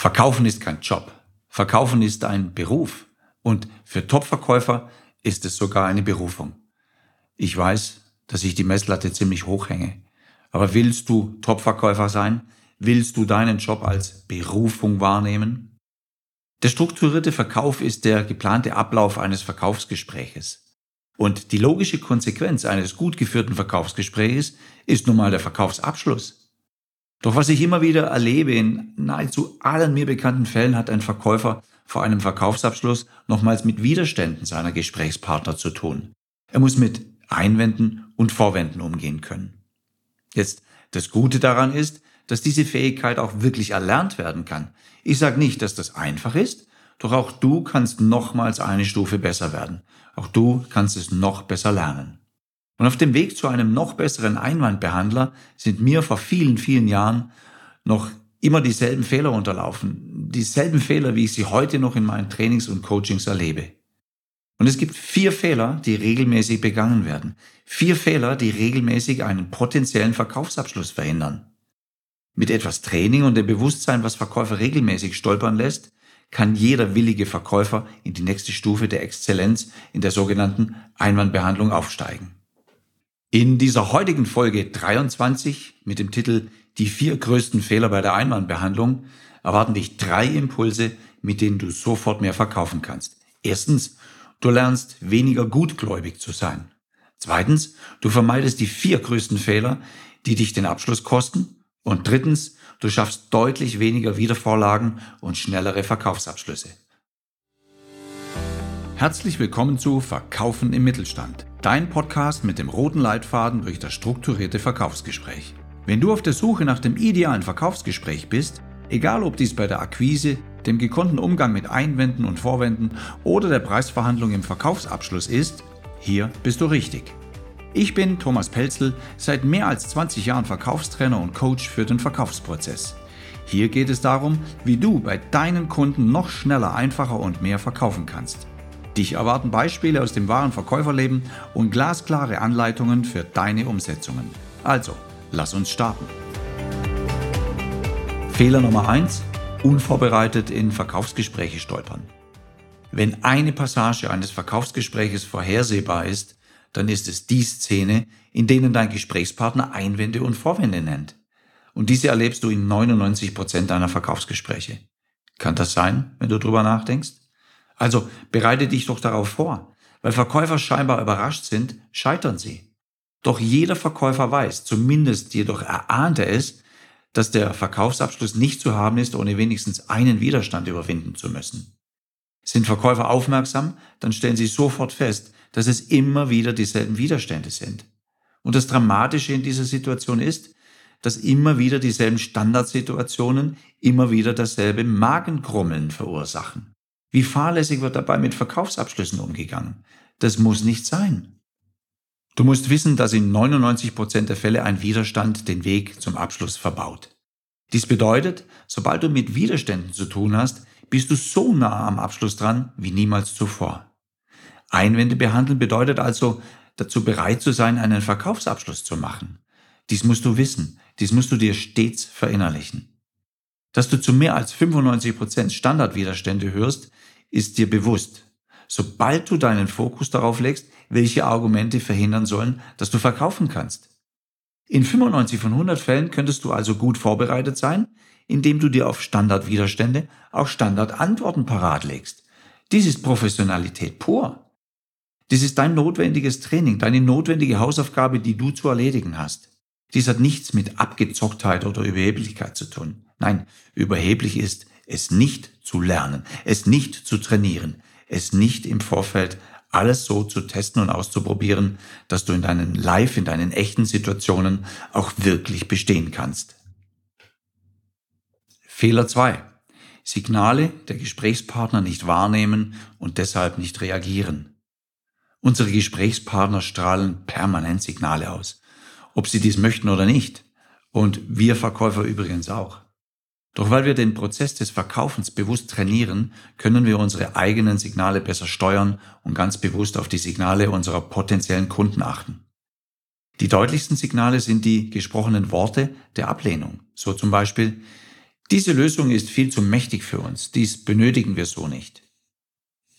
Verkaufen ist kein Job. Verkaufen ist ein Beruf. Und für Topverkäufer ist es sogar eine Berufung. Ich weiß, dass ich die Messlatte ziemlich hoch hänge. Aber willst du Topverkäufer sein? Willst du deinen Job als Berufung wahrnehmen? Der strukturierte Verkauf ist der geplante Ablauf eines Verkaufsgespräches. Und die logische Konsequenz eines gut geführten Verkaufsgespräches ist nun mal der Verkaufsabschluss. Doch was ich immer wieder erlebe, in nahezu allen mir bekannten Fällen hat ein Verkäufer vor einem Verkaufsabschluss nochmals mit Widerständen seiner Gesprächspartner zu tun. Er muss mit Einwänden und Vorwänden umgehen können. Jetzt, das Gute daran ist, dass diese Fähigkeit auch wirklich erlernt werden kann. Ich sage nicht, dass das einfach ist, doch auch du kannst nochmals eine Stufe besser werden. Auch du kannst es noch besser lernen. Und auf dem Weg zu einem noch besseren Einwandbehandler sind mir vor vielen, vielen Jahren noch immer dieselben Fehler unterlaufen. Dieselben Fehler, wie ich sie heute noch in meinen Trainings und Coachings erlebe. Und es gibt vier Fehler, die regelmäßig begangen werden. Vier Fehler, die regelmäßig einen potenziellen Verkaufsabschluss verhindern. Mit etwas Training und dem Bewusstsein, was Verkäufer regelmäßig stolpern lässt, kann jeder willige Verkäufer in die nächste Stufe der Exzellenz in der sogenannten Einwandbehandlung aufsteigen. In dieser heutigen Folge 23 mit dem Titel Die vier größten Fehler bei der Einwandbehandlung erwarten dich drei Impulse, mit denen du sofort mehr verkaufen kannst. Erstens, du lernst weniger gutgläubig zu sein. Zweitens, du vermeidest die vier größten Fehler, die dich den Abschluss kosten. Und drittens, Du schaffst deutlich weniger Wiedervorlagen und schnellere Verkaufsabschlüsse. Herzlich willkommen zu Verkaufen im Mittelstand, dein Podcast mit dem roten Leitfaden durch das strukturierte Verkaufsgespräch. Wenn du auf der Suche nach dem idealen Verkaufsgespräch bist, egal ob dies bei der Akquise, dem gekonnten Umgang mit Einwänden und Vorwänden oder der Preisverhandlung im Verkaufsabschluss ist, hier bist du richtig. Ich bin Thomas Pelzel, seit mehr als 20 Jahren Verkaufstrainer und Coach für den Verkaufsprozess. Hier geht es darum, wie du bei deinen Kunden noch schneller, einfacher und mehr verkaufen kannst. Dich erwarten Beispiele aus dem wahren Verkäuferleben und glasklare Anleitungen für deine Umsetzungen. Also, lass uns starten. Fehler Nummer 1. Unvorbereitet in Verkaufsgespräche stolpern. Wenn eine Passage eines Verkaufsgespräches vorhersehbar ist, dann ist es die Szene, in denen dein Gesprächspartner Einwände und Vorwände nennt. Und diese erlebst du in 99 Prozent deiner Verkaufsgespräche. Kann das sein, wenn du drüber nachdenkst? Also bereite dich doch darauf vor. Weil Verkäufer scheinbar überrascht sind, scheitern sie. Doch jeder Verkäufer weiß, zumindest jedoch erahnt er es, dass der Verkaufsabschluss nicht zu haben ist, ohne wenigstens einen Widerstand überwinden zu müssen. Sind Verkäufer aufmerksam, dann stellen sie sofort fest, dass es immer wieder dieselben Widerstände sind. Und das Dramatische in dieser Situation ist, dass immer wieder dieselben Standardsituationen immer wieder dasselbe Magenkrummeln verursachen. Wie fahrlässig wird dabei mit Verkaufsabschlüssen umgegangen? Das muss nicht sein. Du musst wissen, dass in 99 Prozent der Fälle ein Widerstand den Weg zum Abschluss verbaut. Dies bedeutet, sobald du mit Widerständen zu tun hast, bist du so nah am Abschluss dran wie niemals zuvor. Einwände behandeln bedeutet also, dazu bereit zu sein, einen Verkaufsabschluss zu machen. Dies musst du wissen, dies musst du dir stets verinnerlichen. Dass du zu mehr als 95 Prozent Standardwiderstände hörst, ist dir bewusst. Sobald du deinen Fokus darauf legst, welche Argumente verhindern sollen, dass du verkaufen kannst. In 95 von 100 Fällen könntest du also gut vorbereitet sein, indem du dir auf Standardwiderstände auch Standardantworten parat legst. Dies ist Professionalität pur. Dies ist dein notwendiges Training, deine notwendige Hausaufgabe, die du zu erledigen hast. Dies hat nichts mit Abgezocktheit oder Überheblichkeit zu tun. Nein, überheblich ist, es nicht zu lernen, es nicht zu trainieren, es nicht im Vorfeld alles so zu testen und auszuprobieren, dass du in deinen Live, in deinen echten Situationen auch wirklich bestehen kannst. Fehler zwei: Signale der Gesprächspartner nicht wahrnehmen und deshalb nicht reagieren. Unsere Gesprächspartner strahlen permanent Signale aus, ob sie dies möchten oder nicht. Und wir Verkäufer übrigens auch. Doch weil wir den Prozess des Verkaufens bewusst trainieren, können wir unsere eigenen Signale besser steuern und ganz bewusst auf die Signale unserer potenziellen Kunden achten. Die deutlichsten Signale sind die gesprochenen Worte der Ablehnung. So zum Beispiel, Diese Lösung ist viel zu mächtig für uns. Dies benötigen wir so nicht.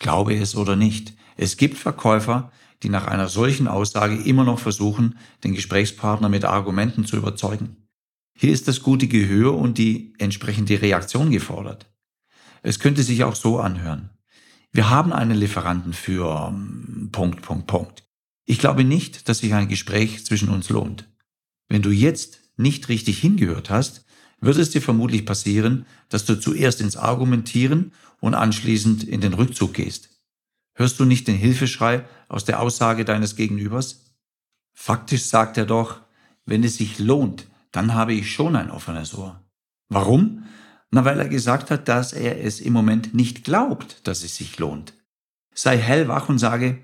Glaube es oder nicht, es gibt Verkäufer, die nach einer solchen Aussage immer noch versuchen, den Gesprächspartner mit Argumenten zu überzeugen. Hier ist das gute Gehör und die entsprechende Reaktion gefordert. Es könnte sich auch so anhören. Wir haben einen Lieferanten für ähm, Punkt, Punkt, Punkt. Ich glaube nicht, dass sich ein Gespräch zwischen uns lohnt. Wenn du jetzt nicht richtig hingehört hast, wird es dir vermutlich passieren, dass du zuerst ins Argumentieren und anschließend in den Rückzug gehst. Hörst du nicht den Hilfeschrei aus der Aussage deines Gegenübers? Faktisch sagt er doch, wenn es sich lohnt, dann habe ich schon ein offenes Ohr. Warum? Na, weil er gesagt hat, dass er es im Moment nicht glaubt, dass es sich lohnt. Sei hellwach und sage,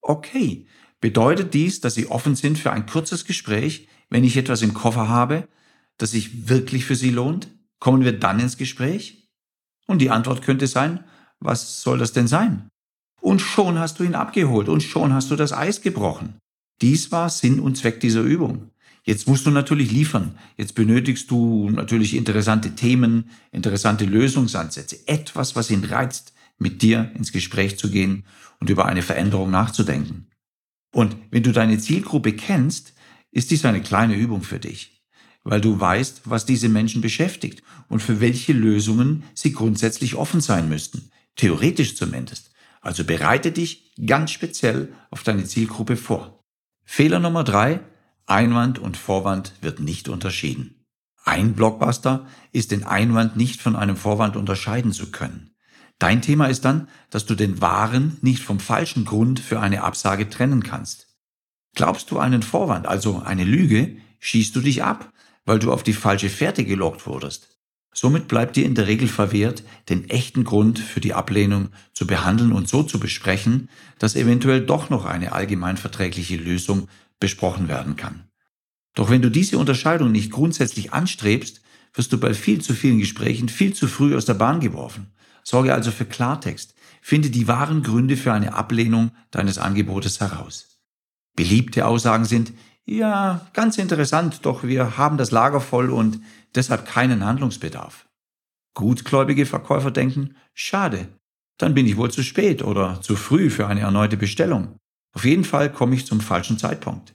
okay, bedeutet dies, dass Sie offen sind für ein kurzes Gespräch, wenn ich etwas im Koffer habe, das sich wirklich für Sie lohnt? Kommen wir dann ins Gespräch? Und die Antwort könnte sein, was soll das denn sein? Und schon hast du ihn abgeholt und schon hast du das Eis gebrochen. Dies war Sinn und Zweck dieser Übung. Jetzt musst du natürlich liefern. Jetzt benötigst du natürlich interessante Themen, interessante Lösungsansätze, etwas, was ihn reizt, mit dir ins Gespräch zu gehen und über eine Veränderung nachzudenken. Und wenn du deine Zielgruppe kennst, ist dies eine kleine Übung für dich, weil du weißt, was diese Menschen beschäftigt und für welche Lösungen sie grundsätzlich offen sein müssten, theoretisch zumindest. Also bereite dich ganz speziell auf deine Zielgruppe vor. Fehler Nummer drei, Einwand und Vorwand wird nicht unterschieden. Ein Blockbuster ist den Einwand nicht von einem Vorwand unterscheiden zu können. Dein Thema ist dann, dass du den wahren nicht vom falschen Grund für eine Absage trennen kannst. Glaubst du einen Vorwand, also eine Lüge, schießt du dich ab, weil du auf die falsche Fährte gelockt wurdest. Somit bleibt dir in der Regel verwehrt, den echten Grund für die Ablehnung zu behandeln und so zu besprechen, dass eventuell doch noch eine allgemeinverträgliche Lösung besprochen werden kann. Doch wenn du diese Unterscheidung nicht grundsätzlich anstrebst, wirst du bei viel zu vielen Gesprächen viel zu früh aus der Bahn geworfen. Sorge also für Klartext. Finde die wahren Gründe für eine Ablehnung deines Angebotes heraus. Beliebte Aussagen sind, ja, ganz interessant, doch wir haben das Lager voll und deshalb keinen Handlungsbedarf. Gutgläubige Verkäufer denken, schade, dann bin ich wohl zu spät oder zu früh für eine erneute Bestellung. Auf jeden Fall komme ich zum falschen Zeitpunkt.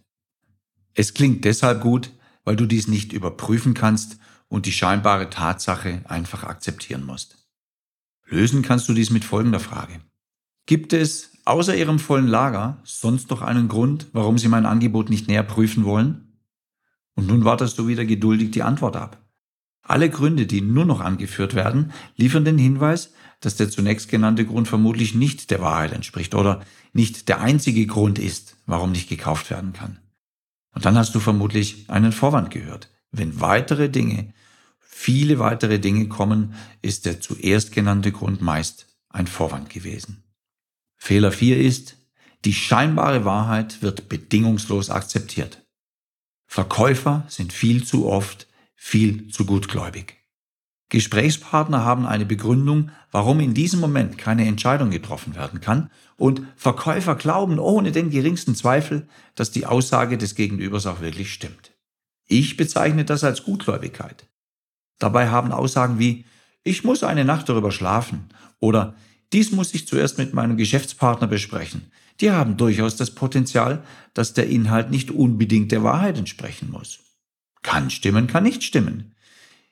Es klingt deshalb gut, weil du dies nicht überprüfen kannst und die scheinbare Tatsache einfach akzeptieren musst. Lösen kannst du dies mit folgender Frage. Gibt es außer Ihrem vollen Lager sonst noch einen Grund, warum Sie mein Angebot nicht näher prüfen wollen? Und nun wartest du wieder geduldig die Antwort ab. Alle Gründe, die nur noch angeführt werden, liefern den Hinweis, dass der zunächst genannte Grund vermutlich nicht der Wahrheit entspricht oder nicht der einzige Grund ist, warum nicht gekauft werden kann. Und dann hast du vermutlich einen Vorwand gehört. Wenn weitere Dinge, viele weitere Dinge kommen, ist der zuerst genannte Grund meist ein Vorwand gewesen. Fehler 4 ist, die scheinbare Wahrheit wird bedingungslos akzeptiert. Verkäufer sind viel zu oft viel zu gutgläubig. Gesprächspartner haben eine Begründung, warum in diesem Moment keine Entscheidung getroffen werden kann, und Verkäufer glauben ohne den geringsten Zweifel, dass die Aussage des Gegenübers auch wirklich stimmt. Ich bezeichne das als Gutgläubigkeit. Dabei haben Aussagen wie ich muss eine Nacht darüber schlafen oder dies muss ich zuerst mit meinem Geschäftspartner besprechen. Die haben durchaus das Potenzial, dass der Inhalt nicht unbedingt der Wahrheit entsprechen muss. Kann stimmen, kann nicht stimmen.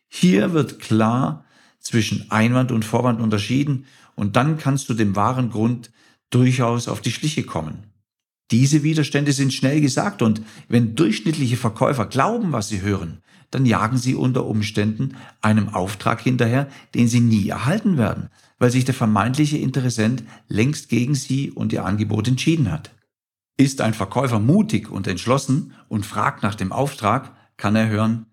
Hier wird klar zwischen Einwand und Vorwand unterschieden und dann kannst du dem wahren Grund durchaus auf die Schliche kommen. Diese Widerstände sind schnell gesagt und wenn durchschnittliche Verkäufer glauben, was sie hören, dann jagen sie unter Umständen einem Auftrag hinterher, den sie nie erhalten werden, weil sich der vermeintliche Interessent längst gegen sie und ihr Angebot entschieden hat. Ist ein Verkäufer mutig und entschlossen und fragt nach dem Auftrag, kann er hören,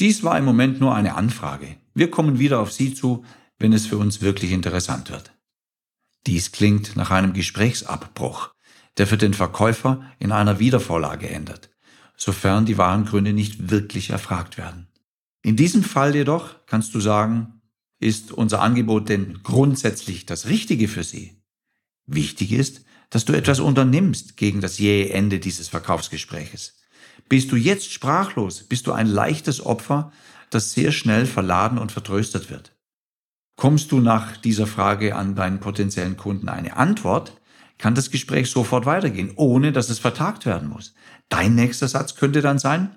dies war im Moment nur eine Anfrage. Wir kommen wieder auf Sie zu, wenn es für uns wirklich interessant wird. Dies klingt nach einem Gesprächsabbruch, der für den Verkäufer in einer Wiedervorlage endet, sofern die wahren Gründe nicht wirklich erfragt werden. In diesem Fall jedoch kannst du sagen, ist unser Angebot denn grundsätzlich das Richtige für Sie? Wichtig ist, dass du etwas unternimmst gegen das jähe Ende dieses Verkaufsgespräches. Bist du jetzt sprachlos? Bist du ein leichtes Opfer das sehr schnell verladen und vertröstet wird. Kommst du nach dieser Frage an deinen potenziellen Kunden eine Antwort, kann das Gespräch sofort weitergehen, ohne dass es vertagt werden muss. Dein nächster Satz könnte dann sein,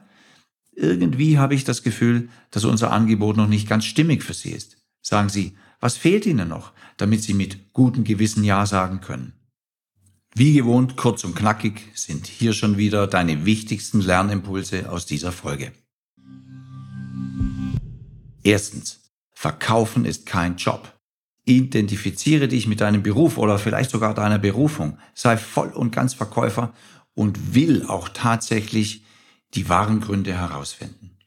irgendwie habe ich das Gefühl, dass unser Angebot noch nicht ganz stimmig für Sie ist. Sagen Sie, was fehlt Ihnen noch, damit Sie mit gutem Gewissen Ja sagen können? Wie gewohnt, kurz und knackig sind hier schon wieder deine wichtigsten Lernimpulse aus dieser Folge. Erstens, Verkaufen ist kein Job. Identifiziere dich mit deinem Beruf oder vielleicht sogar deiner Berufung. Sei voll und ganz Verkäufer und will auch tatsächlich die wahren Gründe herausfinden.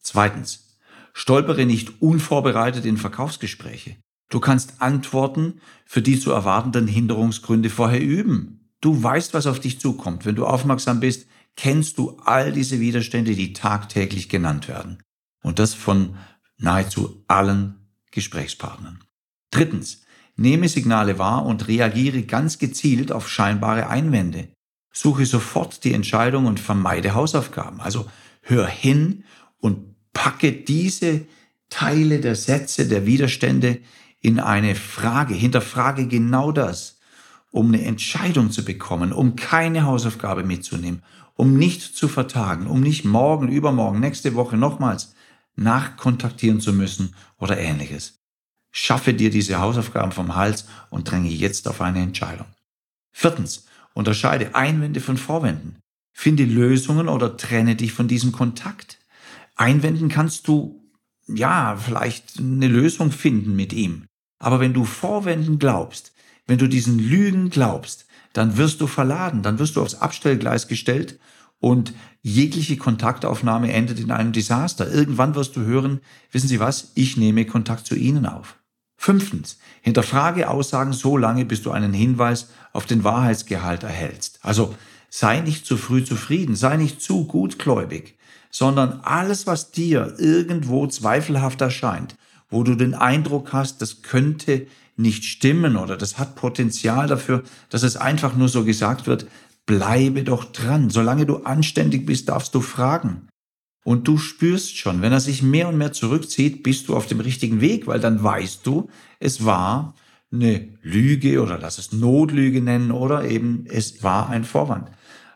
Zweitens, stolpere nicht unvorbereitet in Verkaufsgespräche. Du kannst Antworten für die zu erwartenden Hinderungsgründe vorher üben. Du weißt, was auf dich zukommt. Wenn du aufmerksam bist, kennst du all diese Widerstände, die tagtäglich genannt werden. Und das von nahezu allen Gesprächspartnern. Drittens, nehme Signale wahr und reagiere ganz gezielt auf scheinbare Einwände. Suche sofort die Entscheidung und vermeide Hausaufgaben. Also hör hin und packe diese Teile der Sätze, der Widerstände in eine Frage. Hinterfrage genau das, um eine Entscheidung zu bekommen, um keine Hausaufgabe mitzunehmen, um nicht zu vertagen, um nicht morgen, übermorgen, nächste Woche nochmals nachkontaktieren zu müssen oder ähnliches. Schaffe dir diese Hausaufgaben vom Hals und dränge jetzt auf eine Entscheidung. Viertens, unterscheide Einwände von Vorwänden. Finde Lösungen oder trenne dich von diesem Kontakt. Einwänden kannst du, ja, vielleicht eine Lösung finden mit ihm. Aber wenn du Vorwänden glaubst, wenn du diesen Lügen glaubst, dann wirst du verladen, dann wirst du aufs Abstellgleis gestellt und jegliche Kontaktaufnahme endet in einem Desaster. Irgendwann wirst du hören, wissen Sie was, ich nehme Kontakt zu Ihnen auf. Fünftens, hinterfrage Aussagen so lange, bis du einen Hinweis auf den Wahrheitsgehalt erhältst. Also sei nicht zu früh zufrieden, sei nicht zu gutgläubig, sondern alles, was dir irgendwo zweifelhaft erscheint, wo du den Eindruck hast, das könnte nicht stimmen oder das hat Potenzial dafür, dass es einfach nur so gesagt wird, bleibe doch dran. Solange du anständig bist, darfst du fragen. Und du spürst schon, wenn er sich mehr und mehr zurückzieht, bist du auf dem richtigen Weg, weil dann weißt du, es war eine Lüge oder lass es Notlüge nennen oder eben es war ein Vorwand.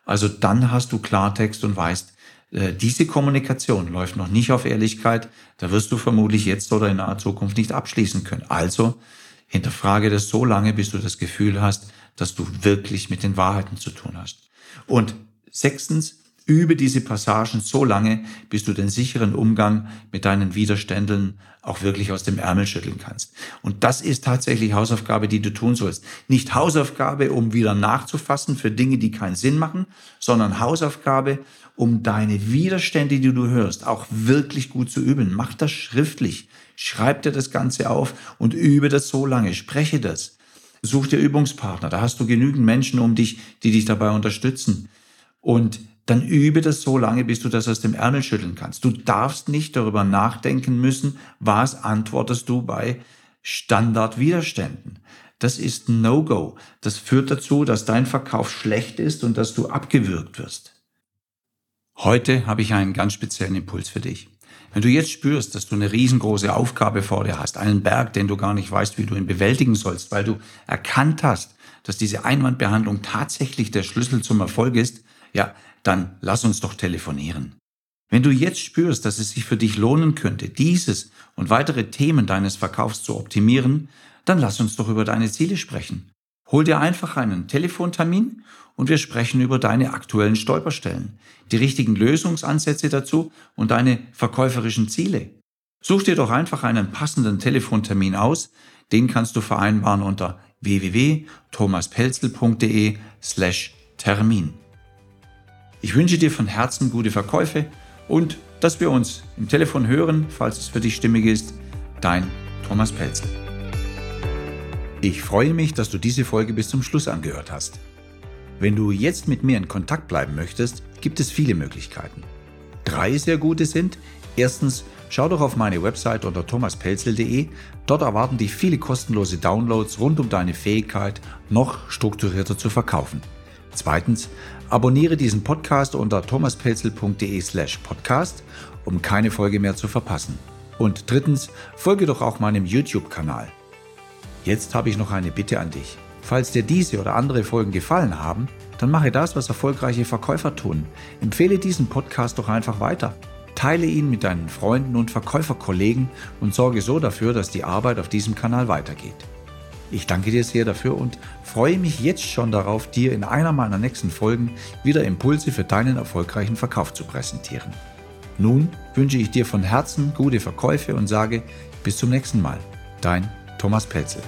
Also dann hast du Klartext und weißt, diese Kommunikation läuft noch nicht auf Ehrlichkeit, da wirst du vermutlich jetzt oder in naher Zukunft nicht abschließen können. Also hinterfrage das so lange, bis du das Gefühl hast, dass du wirklich mit den Wahrheiten zu tun hast. Und sechstens, übe diese Passagen so lange, bis du den sicheren Umgang mit deinen Widerständen auch wirklich aus dem Ärmel schütteln kannst. Und das ist tatsächlich Hausaufgabe, die du tun sollst. Nicht Hausaufgabe, um wieder nachzufassen für Dinge, die keinen Sinn machen, sondern Hausaufgabe, um deine Widerstände, die du hörst, auch wirklich gut zu üben. Mach das schriftlich. Schreib dir das Ganze auf und übe das so lange. Spreche das. Such dir Übungspartner. Da hast du genügend Menschen um dich, die dich dabei unterstützen. Und dann übe das so lange, bis du das aus dem Ärmel schütteln kannst. Du darfst nicht darüber nachdenken müssen, was antwortest du bei Standardwiderständen. Das ist No-Go. Das führt dazu, dass dein Verkauf schlecht ist und dass du abgewürgt wirst. Heute habe ich einen ganz speziellen Impuls für dich. Wenn du jetzt spürst, dass du eine riesengroße Aufgabe vor dir hast, einen Berg, den du gar nicht weißt, wie du ihn bewältigen sollst, weil du erkannt hast, dass diese Einwandbehandlung tatsächlich der Schlüssel zum Erfolg ist, ja, dann lass uns doch telefonieren. Wenn du jetzt spürst, dass es sich für dich lohnen könnte, dieses und weitere Themen deines Verkaufs zu optimieren, dann lass uns doch über deine Ziele sprechen. Hol dir einfach einen Telefontermin und wir sprechen über deine aktuellen Stolperstellen, die richtigen Lösungsansätze dazu und deine verkäuferischen Ziele. Such dir doch einfach einen passenden Telefontermin aus. Den kannst du vereinbaren unter www.thomaspelzel.de slash Termin. Ich wünsche dir von Herzen gute Verkäufe und dass wir uns im Telefon hören, falls es für dich stimmig ist. Dein Thomas Pelzel. Ich freue mich, dass du diese Folge bis zum Schluss angehört hast. Wenn du jetzt mit mir in Kontakt bleiben möchtest, gibt es viele Möglichkeiten. Drei sehr gute sind, erstens, schau doch auf meine Website unter thomaspelzel.de. Dort erwarten dich viele kostenlose Downloads rund um deine Fähigkeit, noch strukturierter zu verkaufen. Zweitens, abonniere diesen Podcast unter thomaspelzel.de slash podcast, um keine Folge mehr zu verpassen. Und drittens, folge doch auch meinem YouTube-Kanal. Jetzt habe ich noch eine Bitte an dich. Falls dir diese oder andere Folgen gefallen haben, dann mache das, was erfolgreiche Verkäufer tun. Empfehle diesen Podcast doch einfach weiter. Teile ihn mit deinen Freunden und Verkäuferkollegen und sorge so dafür, dass die Arbeit auf diesem Kanal weitergeht. Ich danke dir sehr dafür und freue mich jetzt schon darauf, dir in einer meiner nächsten Folgen wieder Impulse für deinen erfolgreichen Verkauf zu präsentieren. Nun wünsche ich dir von Herzen gute Verkäufe und sage bis zum nächsten Mal. Dein Thomas Pelzel.